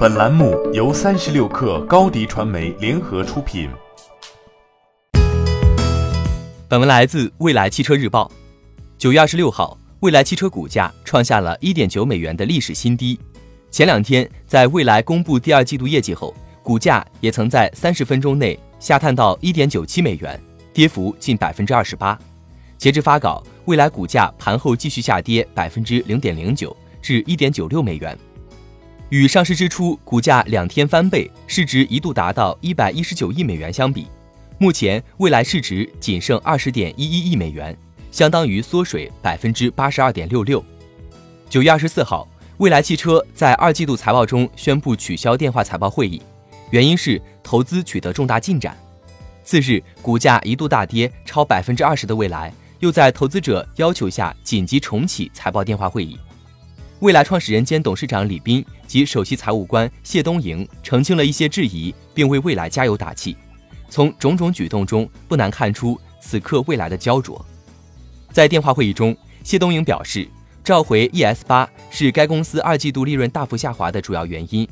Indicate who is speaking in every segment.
Speaker 1: 本栏目由三十六氪高低传媒联合出品。
Speaker 2: 本文来自未来汽车日报。九月二十六号，未来汽车股价创下了一点九美元的历史新低。前两天，在未来公布第二季度业绩后，股价也曾在三十分钟内下探到一点九七美元，跌幅近百分之二十八。截至发稿，未来股价盘后继续下跌百分之零点零九，至一点九六美元。与上市之初股价两天翻倍、市值一度达到一百一十九亿美元相比，目前未来市值仅剩二十点一一亿美元，相当于缩水百分之八十二点六六。九月二十四号，未来汽车在二季度财报中宣布取消电话财报会议，原因是投资取得重大进展。次日，股价一度大跌超百分之二十的未来，又在投资者要求下紧急重启财报电话会议。未来创始人兼董事长李斌及首席财务官谢东营澄清了一些质疑，并为未来加油打气。从种种举动中，不难看出此刻未来的焦灼。在电话会议中，谢东营表示，召回 ES 八是该公司二季度利润大幅下滑的主要原因。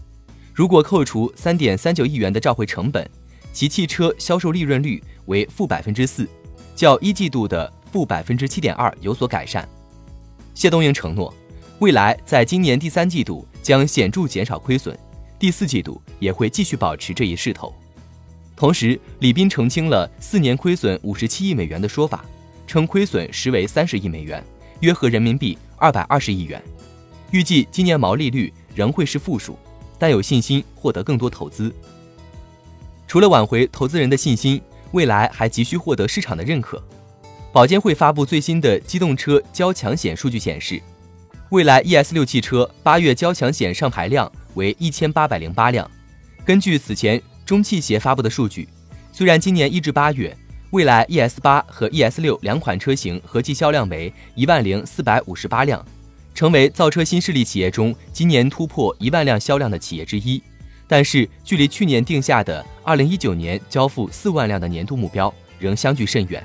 Speaker 2: 如果扣除三点三九亿元的召回成本，其汽车销售利润率为负百分之四，较一季度的负百分之七点二有所改善。谢东营承诺。未来在今年第三季度将显著减少亏损，第四季度也会继续保持这一势头。同时，李斌澄清了四年亏损五十七亿美元的说法，称亏损实为三十亿美元，约合人民币二百二十亿元。预计今年毛利率仍会是负数，但有信心获得更多投资。除了挽回投资人的信心，未来还急需获得市场的认可。保监会发布最新的机动车交强险数据显示。蔚来 ES 六汽车八月交强险上牌量为一千八百零八辆。根据此前中汽协发布的数据，虽然今年一至八月，蔚来 ES 八和 ES 六两款车型合计销量为一万零四百五十八辆，成为造车新势力企业中今年突破一万辆销量的企业之一，但是距离去年定下的二零一九年交付四万辆的年度目标仍相距甚远。